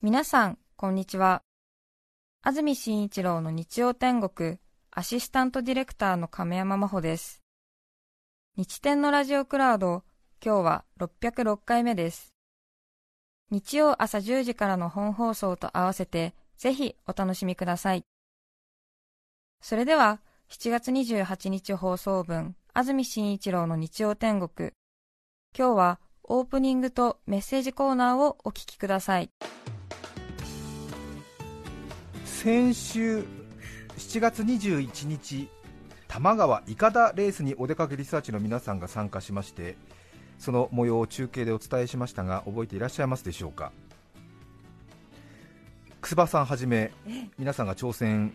皆さん、こんにちは。安住紳一郎の日曜天国、アシスタントディレクターの亀山真帆です。日天のラジオクラウド、今日は606回目です。日曜朝10時からの本放送と合わせて、ぜひお楽しみください。それでは、7月28日放送分、安住紳一郎の日曜天国。今日はオープニングとメッセージコーナーをお聞きください。先週7月21日多摩川いかだレースにお出かけリサーチの皆さんが参加しましてその模様を中継でお伝えしましたが覚えていらっしゃいますでしょうか？楠葉さんはじめ皆さんが挑戦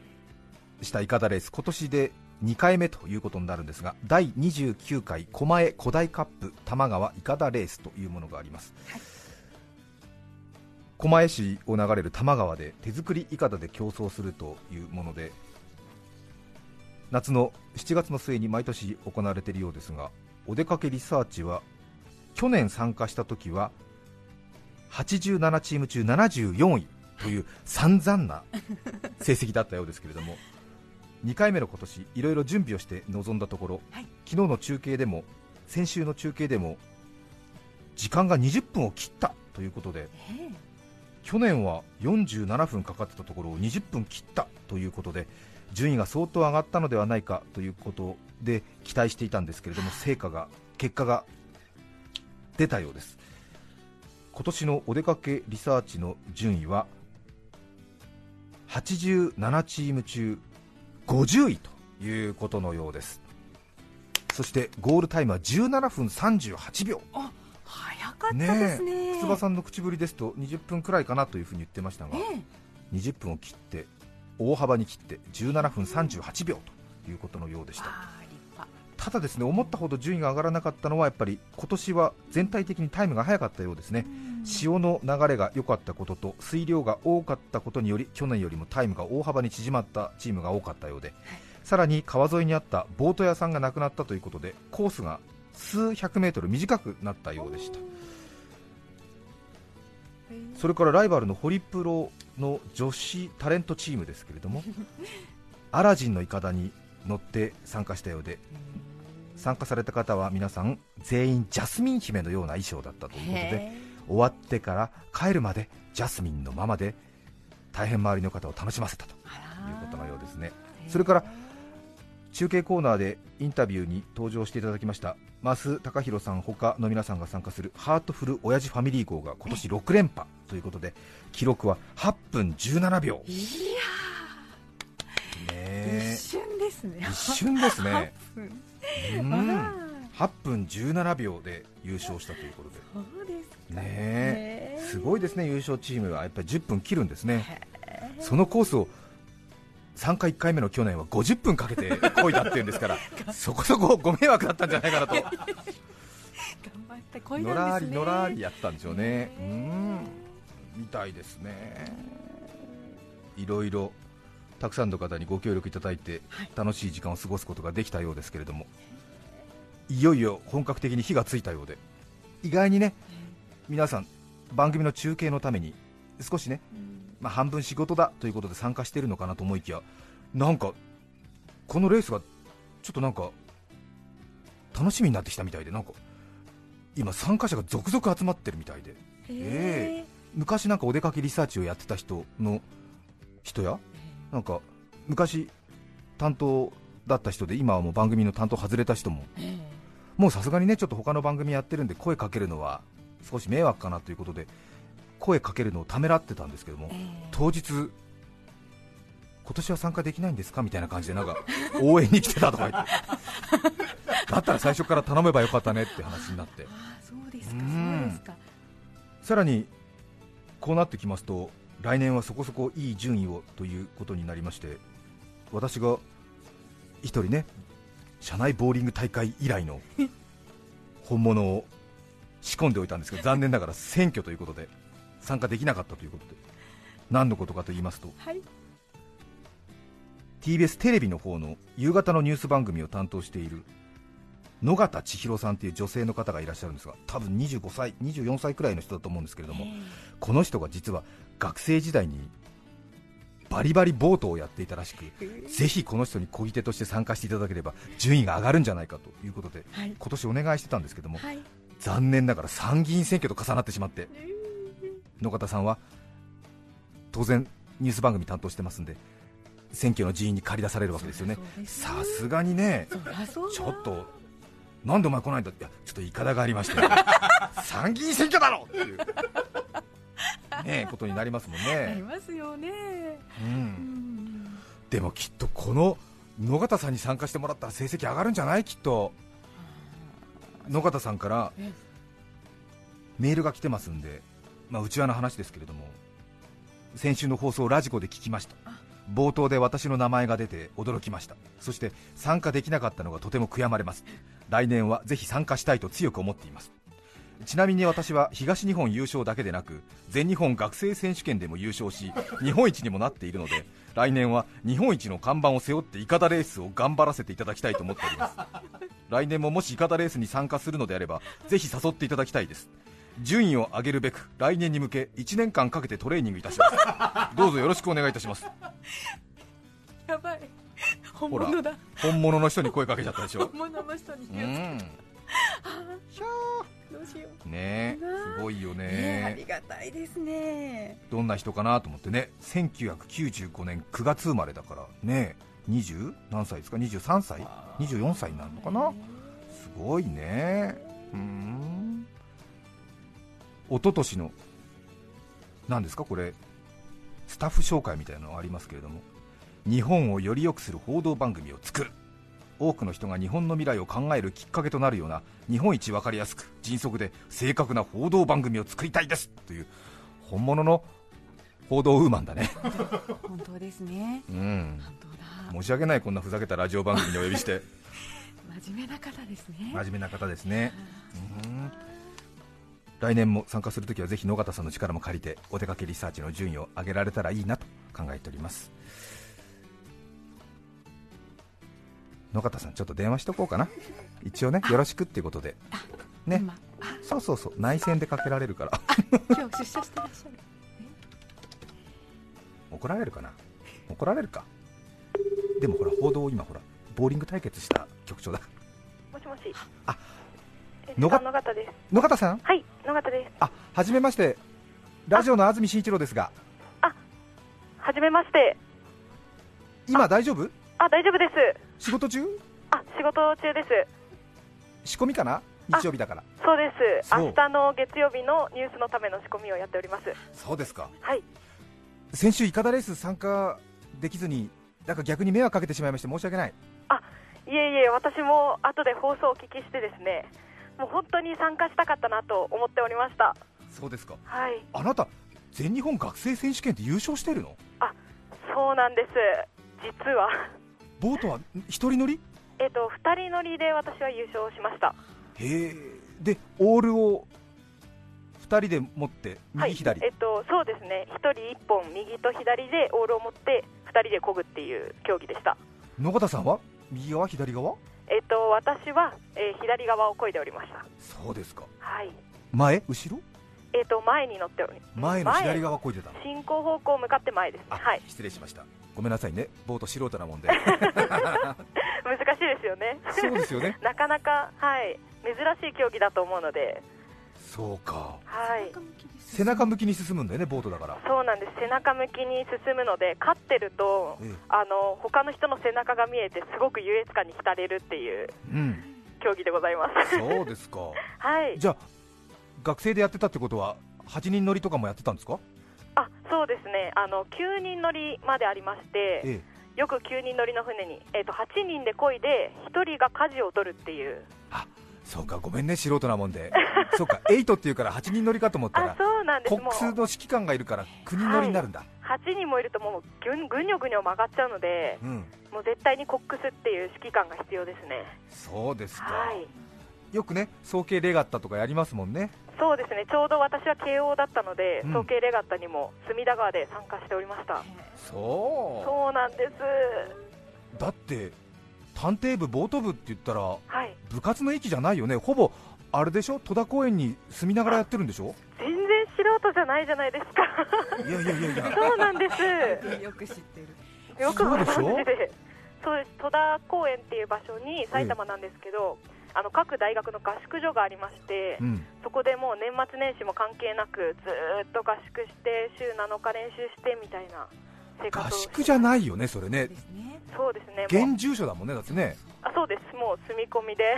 したいかだレース今年で2回目ということになるんですが第29回狛江古代カップ多摩川いかだレースというものがあります、はい狛江市を流れる多摩川で手作りいかだで競争するというもので夏の7月の末に毎年行われているようですがお出かけリサーチは去年参加した時は87チーム中74位という散々な成績だったようですけれども 2回目の今年いろいろ準備をして臨んだところ、はい、昨日の中継でも先週の中継でも時間が20分を切ったということで、えー去年は47分かかってたところを20分切ったということで順位が相当上がったのではないかということで期待していたんですけれども成果が結果が出たようです。今年のお出かけリサーチの順位は87チーム中50位ということのようです。そしてゴールタイムは17分38秒。かったですね。ねつさんの口ぶりですと20分くらいかなというふうに言ってましたが、ええ、20分を切って大幅に切って17分38秒ということのようでした。ただですね思ったほど順位が上がらなかったのはやっぱり今年は全体的にタイムが速かったようですね。潮の流れが良かったことと水量が多かったことにより去年よりもタイムが大幅に縮まったチームが多かったようで、はい、さらに川沿いにあったボート屋さんがなくなったということでコースが数百メートル短くなったようでしたそれからライバルのホリプロの女子タレントチームですけれども アラジンのいかだに乗って参加したようで参加された方は皆さん全員ジャスミン姫のような衣装だったということで終わってから帰るまでジャスミンのままで大変周りの方を楽しませたということのようですね。それから中継コーナーでインタビューに登場していただきました増高弘さん他の皆さんが参加するハートフル親父ファミリー号が今年6連覇ということで記録は8分17秒。いやね、一瞬ですね。一瞬ですね。8分,、うん、8分17秒で優勝したということで。そうですねすごいですね優勝チームは。やっぱり10分切るんですね。そのコースを参加1回目の去年は50分かけてこいだっていうんですから そこそこご迷惑だったんじゃないかなと。頑張ってこいだんですね。のらりのらりやったんですよね。うん。みたいですね。いろいろたくさんの方にご協力いただいて楽しい時間を過ごすことができたようですけれどもいよいよ本格的に火がついたようで意外にね皆さん番組の中継のために少しね、まあ、半分仕事だということで参加しているのかなと思いきやなんかこのレースがちょっとなんか楽しみになってきたみたいでなんか今参加者が続々集まってるみたいで、えー、昔なんかお出かけリサーチをやってた人の人やなんか昔担当だった人で今はもう番組の担当外れた人ももうさすがにねちょっと他の番組やってるんで声かけるのは少し迷惑かなということで声かけるのをためらってたんですけども、えー、当日、今年は参加できないんですかみたいな感じでなんか 応援に来てたとか言って。だったら最初から頼めばよかったねって話になって。そうですかそうですか。さらにこうなってきますと来年はそこそこいい順位をということになりまして私が1人ね社内ボーリング大会以来の本物を仕込んでおいたんですけど残念ながら選挙ということで参加できなかったということで何のことかと言いますと、はい、TBS テレビの方の夕方のニュース番組を担当している野方千尋さんという女性の方がいらっしゃるんですが多分25歳24歳くらいの人だと思うんですけれども、この人が実は学生時代にバリバリボートをやっていたらしく、ぜひこの人に漕ぎ手として参加していただければ順位が上がるんじゃないかということで、はい。今年お願いしてたんですけども、はい。残念ながら参議院選挙と重なってしまって、野方さんは当然ニュース番組担当してますんで選挙の人員に駆り出されるわけですよね。さすがにねちょっとなんでお前来ないんだっていやちょっといかだがありまして 参議院選挙だろっていうねことになりますもんね、ありますよね。う、うん。んでもきっとこの野方さんに参加してもらったら成績上がるんじゃない？きっと。野方さんからえ。メールが来てますんで、まあ、内輪の話ですけれども先週の放送をラジコで聞きました。冒頭で私の名前が出て驚きました。そして参加できなかったのがとても悔やまれます。来年はぜひ参加したいと強く思っています。ちなみに私は東日本優勝だけでなく全日本学生選手権でも優勝し日本一にもなっているので来年は日本一の看板を背負ってイカダレースを頑張らせていただきたいと思っております。来年ももしイカダレースに参加するのであればぜひ誘っていただきたいです順位を上げるべく来年に向け1年間かけてトレーニングいたします。どうぞよろしくお願いいたします。やばい。本物だ。本物の人に声かけちゃったでしょ。本物の人に。う気をつけんどうしよう。ねえすごいよね。えあねりがたいですね。どんな人かなと思ってね。1995年9月生まれだからね20何歳ですか？23歳？24歳になるのかな？すごいね。うん一昨年の何ですか？これスタッフ紹介みたいなのがありますけれども日本をより良くする報道番組を作る。多くの人が日本の未来を考えるきっかけとなるような日本一分かりやすく迅速で正確な報道番組を作りたいです。という本物の報道ウーマンだね。本当ですね。うん。申し訳ないこんなふざけたラジオ番組にお呼びして。真面目な方ですね。真面目な方ですね。うん来年も参加するときはぜひ野方さんの力も借りてお出かけリサーチの順位を上げられたらいいなと考えております。野方さんちょっと電話しとこうかな。一応ねよろしくっていうことで。ね。そうそうそう。内線でかけられるから。今日出社してらっしゃる。怒られるかな？怒られるか？でもほら報道を今ほらボーリング対決した局長だ。もしもし。あえ野方です。野方さん？はい、野方です。あはじめましてラジオの安住紳一郎ですがはじめまして。今大丈夫？あ、大丈夫です。仕事中？あ、仕事中です。仕込みかな？あ日曜日だからそうです。明日の月曜日のニュースのための仕込みをやっております。そうですかはい。先週イカダレース参加できずになんか逆に迷惑かけてしまいまして申し訳ないいえいえ、私も後で放送をお聞きしてですね、もう本当に参加したかったなと思っておりました。そうですかはい。あなた全日本学生選手権って優勝してるの？そうなんです。実は。ボートは一人乗り？えっと、二人乗りで私は優勝しました。へえでオールを二人で持ってはい。右左、えっと、そうですね。一人一本右と左でオールを持って、二人で漕ぐっていう競技でした。野方さんは？右側？左側？えっと、私は、えー左側を漕いでおりました。そうですかはい。前？後ろ？えっと、前に乗っており前の左側こいでたの？進行方向向かって前ですね。あ、はい。失礼しましたごめんなさいねボート素人なもんで 難しいですよね。そうですよね なかなか、はい。珍しい競技だと思うので、そうかはい。背中向きに進むんだよねボートだからそうなんです。背中向きに進むので、勝ってると、ええあの、他の人の背中が見えて、すごく優越感に浸れるっていううん競技でございます。そうですか はい。じゃあ学生でやってたってことは8人乗りとかもやってたんですか？あ、そうですね。あの、9人乗りまでありまして、ええよく9人乗りの船に、えっと8人で漕いで1人が舵を取るっていうあそうかごめんね素人なもんで。そうか8っていうから8人乗りかと思ったあらそうなんです。コッもう。クスの指揮官がいるから9人乗りになるんだ、8人もいるともうぐんぐにょぐにょ曲がっちゃうのでうん。もう絶対にコックスっていう指揮官が必要ですね。そうですか、はい。よくね早慶レガッタとかやりますもんね。そうですね。ちょうど私は慶応だったので、うん。早慶レガッタにも隅田川で参加しておりました。そそうなんです。うだって探偵部、ボート部って言ったらはい。部活の域じゃないよね、ほぼあれでしょ、戸田公園に住みながらやってるんでしょ、全然素人じゃないじゃないですか。いやいやいやいや、そうなんです。よく知ってる。よくごそうで。しょ存知でそうです。戸田公園っていう場所に埼玉なんですけど、あの各大学の合宿所がありまして、うん、そこでもう年末年始も関係なくずーっと合宿して週7日練習してみたいな生活を合宿じゃないよね、それね。そうですね。現住所だもんね、だってね、あそうです。もう住み込みで。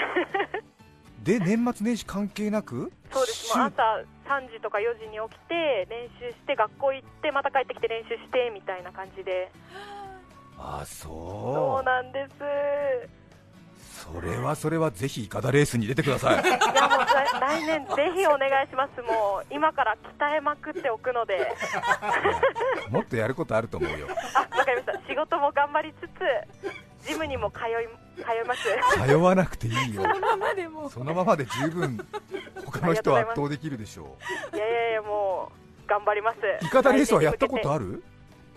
で年末年始関係なく、そうです。もう朝3時とか4時に起きて練習して学校行ってまた帰ってきて練習してみたいな感じで。あそそうう、なんですそれはそれはぜひイカダレースに出てください、いやもう来来年ぜひお願いします。もう今から鍛えまくっておくので。もっとやることあると思うよ、あわかりました。仕事も頑張りつつジムにも通い通います。通わなくていいよ、そのままでも。そのままで十分、他の人を圧倒できるでしょいやいやいやもう頑張ります。う、イカダレースはやったことある？る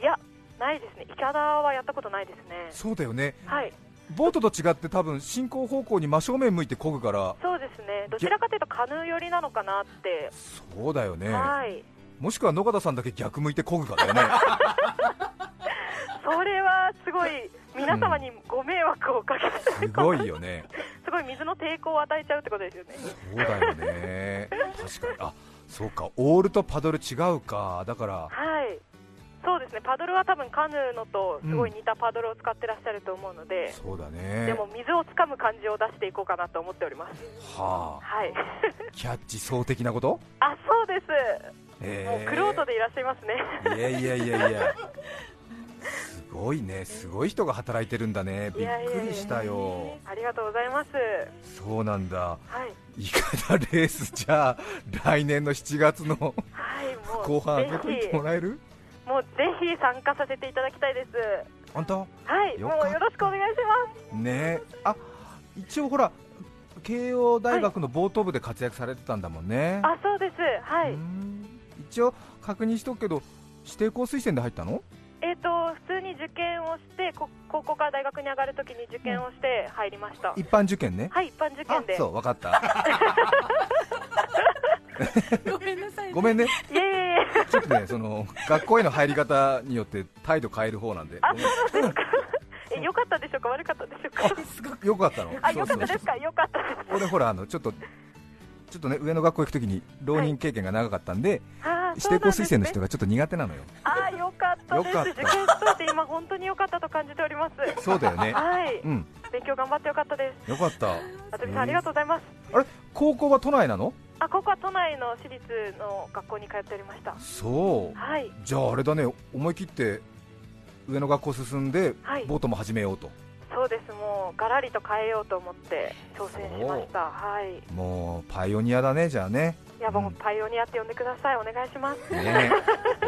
いやないですね。イカダはやったことないですね。そうだよね、はいボートと違って多分進行方向に真正面向いて漕ぐから、そうですね。どちらかというとカヌー寄りなのかなって、そうだよね、はい。もしくは野方さんだけ逆向いて漕ぐかだよね、それはすごい皆様にご迷惑をおかけすするごいよね、すごい水の抵抗を与えちゃうってことですよね。そうだよね、確かに、あそうか、オールとパドル違うか、だから、はいそうですね。パドルは多分カヌーのとすごい似たパドルを使ってらっしゃると思うので、そうだね、でも水をつかむ感じを出していこうかなと思っております。はあ、はい。キャッチ層的なこと？あそうです。え。もうクロートでいらっしゃいますね。いやいやいやいや、すごいね、すごい人が働いてるんだね、びっくりしたよ、ありがとうございます。そうなんだ、はい。イカダレース、じゃあ、来年の7月のはい後半、ぜ上げといてひもらえる？もうぜひ参加させていただきたいです。本当？はいもうよろしくお願いします。ねあ一応ほら、慶応大学のボート部で活躍されてたんだもんね、あそうです。はういん。一応確認しとくけど、指定校推薦で入ったの？えっ、と普通に受験をしてこ高校から大学に上がるときに受験をして入りました、一般受験ね、はい一般受あ験で。そう、分かった、ごめんなさい、ごめんね、いえいえちょっとね、その学校への入り方によって態度変える方なんで、あそうなんですか。え良かったでしょうか？悪かったでしょうか？すごくよかったの、あ良かったですか？良かったです。俺、ほらあの、ちょっと、ちょっとね、上の学校行くときに浪人経験が長かったんで、あー指定校推薦の人がちょっと苦手なのよ、あーよかったです。よかった。受験しといて今本当に良かったと感じております。そうだよね、はい。うん、勉強頑張ってよかったです。よかった、あさんありがとうございます。あれ、高校は都内なの？あここは都内の私立の学校に通っておりました。そう、はい。じゃああれだね、思い切って上の学校進んで、はい。ボートも始めようと、そうです。もうガラリと変えようと思って挑戦しました。はい。もうパイオニアだね、じゃあね、いやもううんパイオニアって呼んでください。お願いします。ね。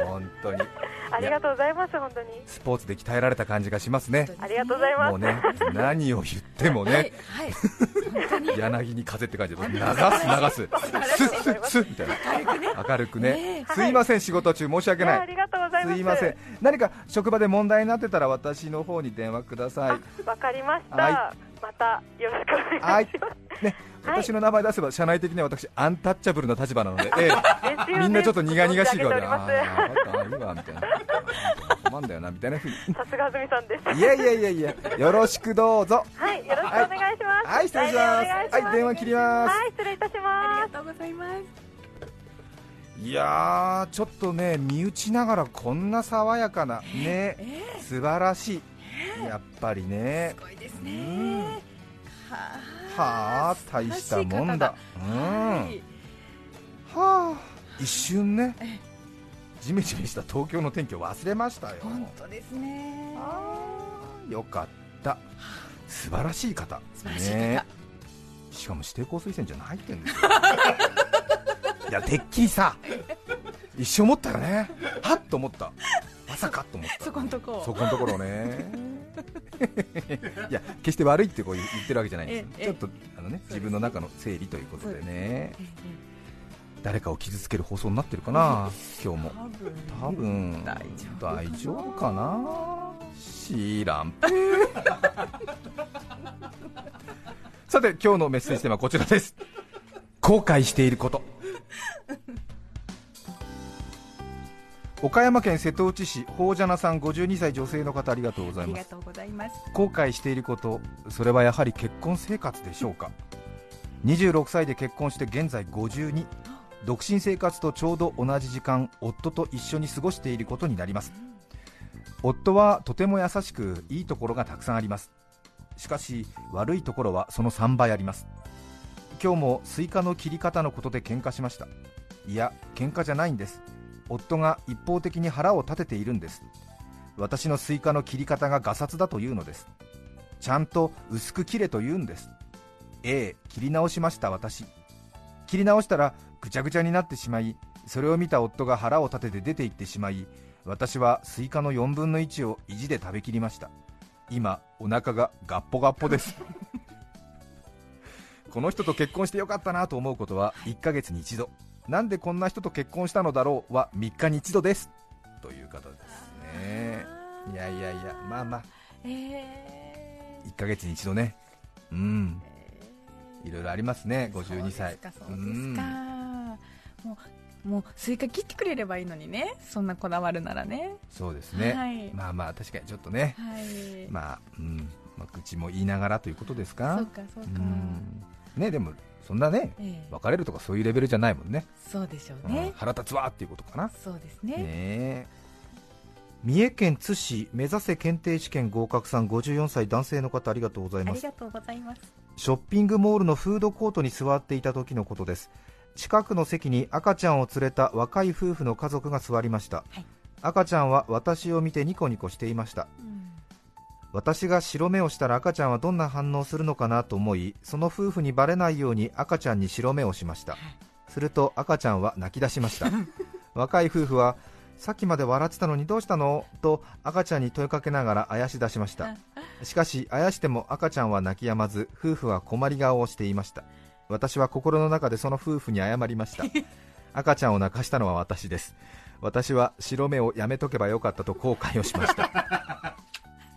本当に。ありがとうございます本当に。スポーツで鍛えられた感じがしますね、ありがとうございます。もうね、何を言ってもね、はい、はい、柳に風って感じで、流す、流す、スッスッスッみたいな、明るくね。ね、すいません、仕事中、申し訳ない。ありがとうございます。すいません。何か職場で問題になってたら私の方に電話ください。あわかりました、はまたよろしくおはい願いします、ねはい。私の名前出せば社内的には私アンタッチャブルな立場なので、ええ。みんなちょっと苦々しい顔で、存じ上げております。ああ、いいわみたいな、困んだよなみたいなふうに、さすが安住さんです。いやいやいやいや、よろしくどうぞ、はいよろしくお願いします。はい、失礼します、はい、電話切ります。はい失礼いたしあまりがとうございます。いやー、ちょっとね、身内ながらこんな爽やかな、ね、えー、素晴らしい、やっぱりね。す、ごいですうねん。ははあ、大したもんだ、うん、はいはあ、一瞬ね。ええ、ジメジメした東京の天気を忘れましたよ。本当ですね。よかった、素晴らしい方、素晴らしい方、ね。しかも指定校推薦じゃないってんですよ。いや、てっきりさ、一瞬思ったよね、はっと思った、まさかと思った、そこんとこ。そこのところね。いや、決して悪いってこう言ってるわけじゃないんですええちょっとあのね自分の中の整理ということでね、ええ誰かを傷つける放送になってるかな、今日も。多分大丈夫大丈夫かな知らんさて今日のメッセージテーマはこちらです。後悔していること岡山県瀬戸内市宝ジャナさん52歳女性の方ありがとうございます。ありがとうございます。後悔していることそれはやはり結婚生活でしょうか？26歳で結婚して現在52独身生活とちょうど同じ時間夫と一緒に過ごしていることになります。夫はとても優しくいいところがたくさんあります。しかし悪いところはその3倍あります。今日もスイカの切り方のことで喧嘩しました。いや喧嘩じゃないんです夫が一方的に腹を立てているんです。私のスイカの切り方がガサツだというのです。ちゃんと薄く切れと言うんです。ええ切り直しました私。切り直したらぐちゃぐちゃになってしまいそれを見た夫が腹を立てて出て行ってしまい私はスイカの4分の1を意地で食べきりました。今お腹がガッポガッポです。この人と結婚してよかったなと思うことは1ヶ月に一度なんでこんな人と結婚したのだろうは3日に一度です。という方ですね。いやいやいやまあまあ。え1ヶ月に一度ね。うん。いろいろありますね。52歳そうですかもうもうスイカ切ってくれればいいのにね。そんなこだわるならね。そうですね、はい。まあまあ確かにちょっとね、はい。まあ、うん、まあ、口も言いながらということですか？そうかそうか。ん。ねでもそんなねええ。別れるとかそういうレベルじゃないもんね。そうでしょううんね腹立つわっていうことかな。そうですね。ねえ。三重県津市目指せ検定試験合格さん54歳男性の方ありがとうございます。ありがとうございます。ショッピングモールのフードコートに座っていた時のことです。近くの席に赤ちゃんを連れた若い夫婦の家族が座りました、はい。赤ちゃんは私を見てニコニコしていました。うん私が白目をしたら赤ちゃんはどんな反応するのかなと思いその夫婦にバレないように赤ちゃんに白目をしました。すると赤ちゃんは泣き出しました。若い夫婦はさっきまで笑ってたのにどうしたの？と赤ちゃんに問いかけながらあやし出しました。しかしあやしても赤ちゃんは泣き止まず夫婦は困り顔をしていました。私は心の中でその夫婦に謝りました。赤ちゃんを泣かしたのは私です。私は白目をやめとけばよかったと後悔をしました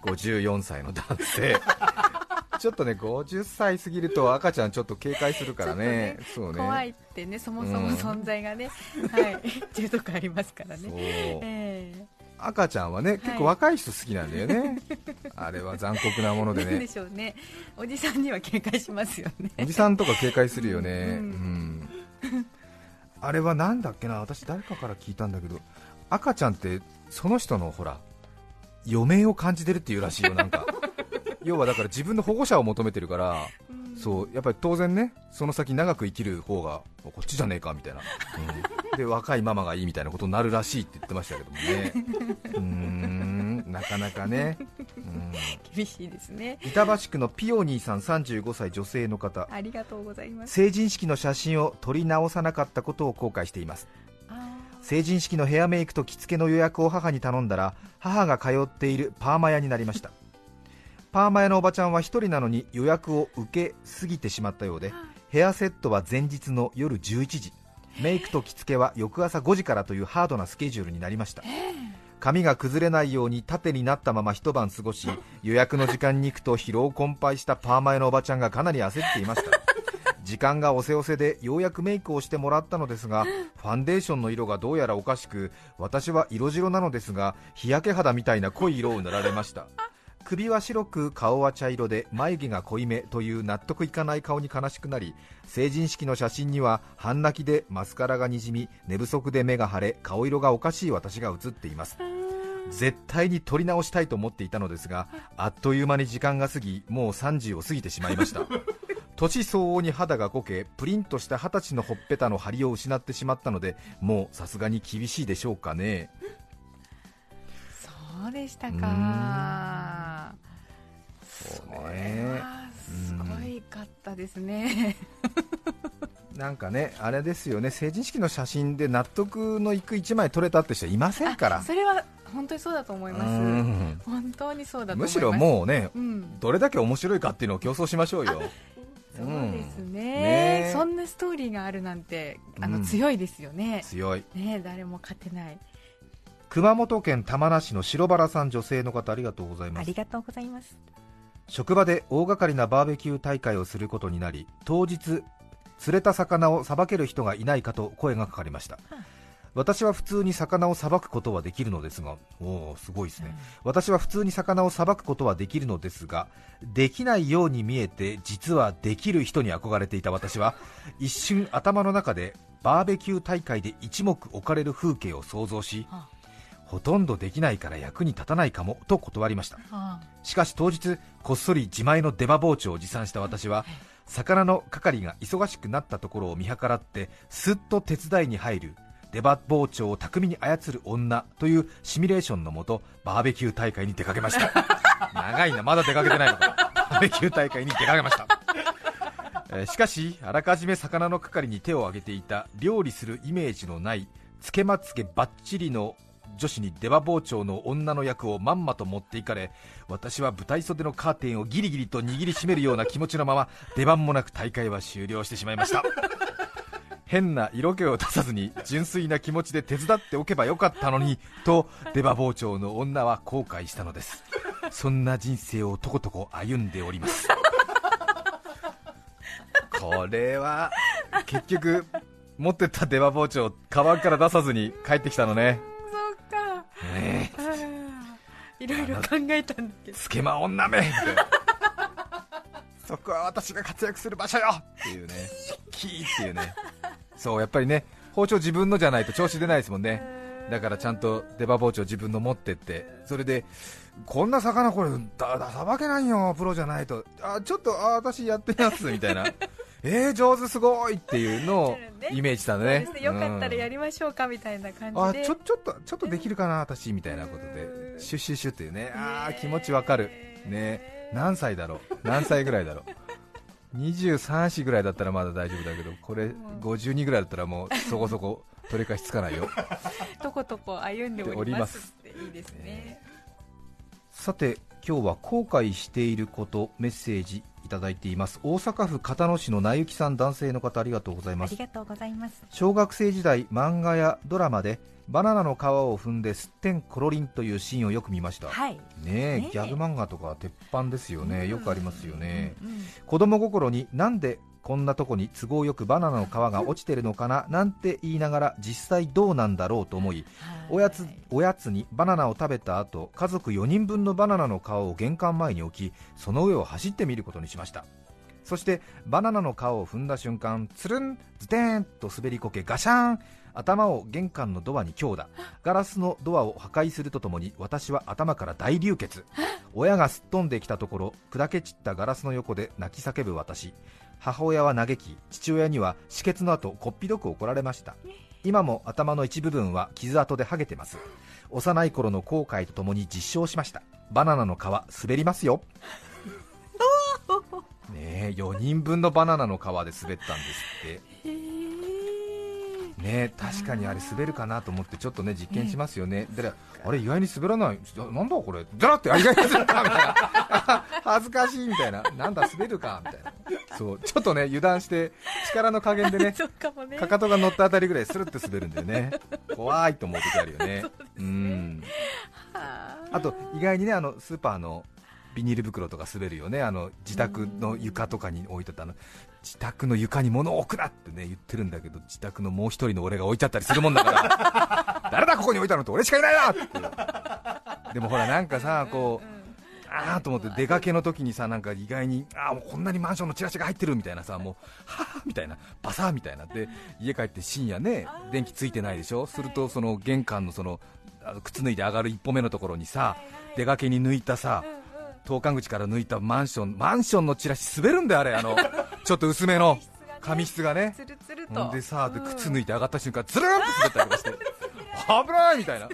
54歳の男性。ちょっとね50歳過ぎると赤ちゃんちょっと警戒するからね。そうね。怖いってねそもそもうん。存在がね、はい。っていうとこありますからね。え赤ちゃんはね結構若い人好きなんだよね、あれは残酷なものえでなんでねしょうね。おじさんには警戒しますよね。おじさんとか警戒するよね、ううん。ん。あれはなんだっけな。私誰かから聞いたんだけど。赤ちゃんってその人のほら余命を感じてるっていうらしいよなんか。要はだから自分の保護者を求めてるからうん。そうやっぱり当然ねその先長く生きる方がこっちじゃねえかみたいな、うん、で若いママがいいみたいなことになるらしいって言ってましたけどもね。うーんなかなかね、うん、厳しいですね。板橋区のピオニーさん35歳女性の方。ありがとうございます。成人式の写真を撮り直さなかったことを後悔しています。あ成人式のヘアメイクと着付けの予約を母に頼んだら母が通っているパーマ屋になりました。パーマ屋のおばちゃんは1人なのに予約を受けすぎてしまったようでヘアセットは前日の夜11時。メイクと着付けは翌朝5時からというハードなスケジュールになりました。髪が崩れないように縦になったまま一晩過ごし予約の時間に行くと疲労困憊したパーマ屋のおばちゃんがかなり焦っていました時間がおせおせでようやくメイクをしてもらったのですがファンデーションの色がどうやらおかしく私は色白なのですが日焼け肌みたいな濃い色を塗られました。首は白く顔は茶色で眉毛が濃いめという納得いかない顔に悲しくなり成人式の写真には半泣きでマスカラがにじみ寝不足で目が腫れ顔色がおかしい私が写っています。絶対に撮り直したいと思っていたのですがあっという間に時間が過ぎもう30を過ぎてしまいました年相応に肌がこけプリンとした二十歳のほっぺたの張りを失ってしまったのでもうさすがに厳しいでしょうかね。そうでしたうかそうね。はすごいかったですね。なんかねあれですよね。成人式の写真で納得のいく1枚撮れたって人いませんから。それは本当にそうだと思います。うん。本当にそうだむしろもうねうん。どれだけ面白いかっていうのを競争しましょうよそうですね,、ね。えそんなストーリーがあるなんてあの、うん強いですよね。強い。ねえ誰も勝てない。熊本県玉名市の白原さん女性の方ありがとうございます。ありがとうございます。職場で大掛かりなバーベキュー大会をすることになり当日釣れた魚をさばける人がいないかと声がかかりました、私は普通に魚をさばくことはできるのですがおおすごいですね、私は普通に魚をさばくことはできるのですができないように見えて実はできる人に憧れていた私は 一瞬頭の中でバーベキュー大会で一目置かれる風景を想像し、はほとんどできないから役に立たないかもと断りました。しかし当日こっそり自前の出刃包丁を持参した私は魚の係が忙しくなったところを見計らってすっと手伝いに入る出刃包丁を巧みに操る女というシミュレーションのもとバーベキュー大会に出かけました。長いなまだ出かけてないのかバーベキュー大会に出かけました。えーしかしあらかじめ魚の係に手を挙げていた料理するイメージのないつけまつげばっちりの女子に出刃包丁の女の役をまんまと持っていかれ私は舞台袖のカーテンをギリギリと握りしめるような気持ちのまま出番もなく大会は終了してしまいました変な色気を出さずに純粋な気持ちで手伝っておけばよかったのにと出刃包丁の女は後悔したのです。そんな人生をとことこ歩んでおります。これは結局持ってった出刃包丁カバンから出さずに帰ってきたのね。そうか。ねえ。いろいろ考えたんだけど。つけま女め。そこは私が活躍する場所よ。っていうね。キーっていうねそうやっぱりね包丁自分のじゃないと調子出ないですもんね。だからちゃんと出刃包丁自分の持ってって。それでこんな魚これだださばけないよプロじゃないと。あちょっとあ私やってますみたいな。えー、上手すごいっていうのをイメージしたのね。ね。よかったらやりりましょうかみたいな感じで。あちょちょっとちょっとできるかな私みたいなことで。うんシュッシュッシュっていうね。あー気持ちわかる。ね。何歳だろう。何歳ぐらいだろう23歳ぐらいだったらまだ大丈夫だけどこれ52ぐらいだったらもうそこそこ取り返しつかないよ。とことこ歩んでおりますっていいですね。さて今日は後悔していることメッセージいただいています。大阪府片野市のなゆきさん男性の方ありがとうございます。ありがとうございます。小学生時代漫画やドラマでバナナの皮を踏んですってんころりんというシーンをよく見ました。はい。ねえねえ。ギャグ漫画とか鉄板ですよね、よくありますよね、うんうんうん子供心になんでこんなとこに都合よくバナナの皮が落ちてるのかななんて言いながら実際どうなんだろうと思いおやつおやつにバナナを食べた後家族4人分のバナナの皮を玄関前に置きその上を走ってみることにしました。そしてバナナの皮を踏んだ瞬間つるんズテーンと滑りこけガシャーン頭を玄関のドアに強打。ガラスのドアを破壊するとともに私は頭から大流血。親がすっ飛んできたところ砕け散ったガラスの横で泣き叫ぶ私。母親は嘆き父親には止血の後こっぴどく怒られました。今も頭の一部分は傷跡で剥げてます。幼い頃の後悔とともに実証しました。バナナの皮滑りますよ。ねえ4人分のバナナの皮で滑ったんですってね確かにあれ滑るかなと思ってちょっとね実験しますよね、であれ意外に滑らない。なんだこれ。じゃなってあ意外に滑るかみたい。な恥ずかしいみたいな。なんだ滑るかみたいな。そう。ちょっとね油断して力の加減でね ね。かかとが乗ったあたりぐらいスルッと滑るんだよね。怖いと思う時あるよね。うん。あ。と意外にねあのスーパーのビニール袋とか滑るよね。あの自宅の床とかに置いてたの自宅の床に物を置くなってね言ってるんだけど自宅のもう一人の俺が置いちゃったりするもんだから 誰だここに置いたのって俺しかいないなって。でもほらなんかさこうああと思って出かけの時にさなんか意外にああもうこんなにマンションのチラシが入ってるみたいなさもうはあみたいなバサーみたいな。で家帰って深夜ね電気ついてないでしょ？するとその玄関のその靴脱いで上がる一歩目のところにさ出かけに抜いたさ投函口から抜いたマンションマンションのチラシ滑るんだよあれあのちょっと薄めの紙質がね。ほと。ん。でさでうん。靴脱いで上がった瞬間ズルンって滑ったりして。危ないみたいな。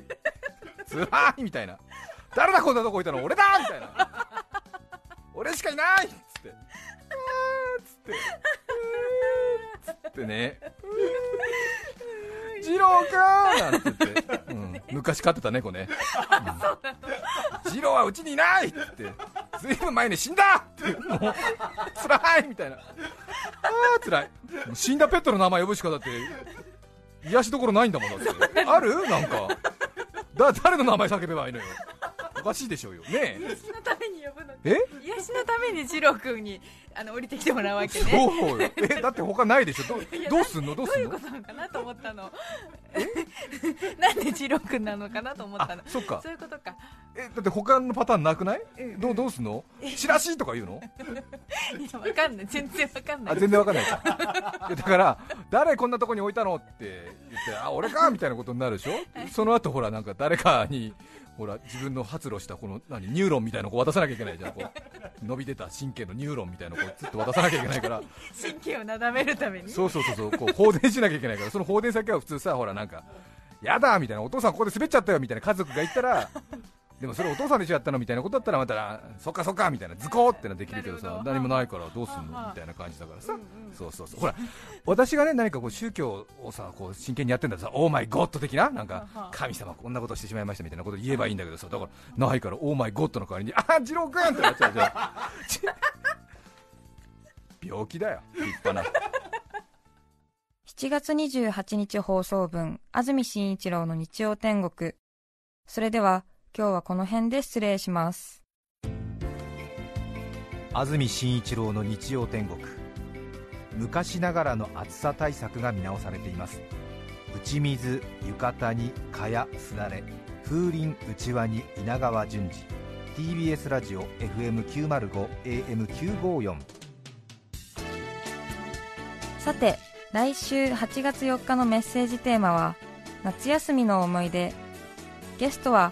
つらいみたいな。誰だこんなとこ置いたの？俺だみたいな。俺しかいないっつって。あーっつって。うーっつってね二郎かーなんて言って、うん、昔飼ってた猫ね、うん、二郎はうちにいないって。言ってずいぶん前に死んだって。もう辛いみたいな。あー辛い。死んだペットの名前呼ぶしかだって癒しどころないんだもんだって。ある？なんか。だ誰の名前叫べばいいのよ。おかしいでしょうよ。ね癒しのために呼ぶのえ？癒しのために二郎君にあの降りてきてもらうわけね。そうよ。えだって他ないでしょ。どどうすんの？どうどうすんの？いうことなのかなと思ったの。なんで二郎君なのかなと思ったの。あそっか。そういうことか。えだって他のパターンなくない？うん。どうどうすんの？チラシとか言うの？いやわかんない。全然わかんない。あ全然わかんないだから誰こんなとこに置いたの？って言ってあ俺か？みたいなことになるでしょ。その後ほらなんか誰かにほら自分の発露したこの何ニューロンみたいなのを渡さなきゃいけないじゃんこう。伸び出た神経のニューロンみたいなのをずっと渡さなきゃいけないから。神経をなだめるために。そうそうそうそうこう放電しなきゃいけないから。その放電先は普通さほらなんかやだみたいなお父さんここで滑っちゃったよみたいな家族が言ったらでもそれお父さんでしょやったのみたいなことだったらまたそっかそっかみたいなズコーってのはできるけどさ何もないからどうすんのはあみたいな感じだからさ。そうそうそう。ほら私がね何かこう宗教をさこう真剣にやってんだらさオーマイゴッド的ななんかはあ神様こんなことしてしまいましたみたいなこと言えばいいんだけどさだからないからオーマイゴッドの代わりにああ二郎君ってなっちゃうじゃん。ち病気だよ立派な。7月28日放送分、安住紳一郎の日曜天国。それでは、今日はこの辺で失礼します。安住紳一郎の日曜天国。昔ながらの暑さ対策が見直されています。打ち水浴衣に蚊やすだれ。風鈴うちわに稲川淳二。TBS ラジオ FM905 AM954 さて、来週8月4日のメッセージテーマは、夏休みの思い出。ゲストは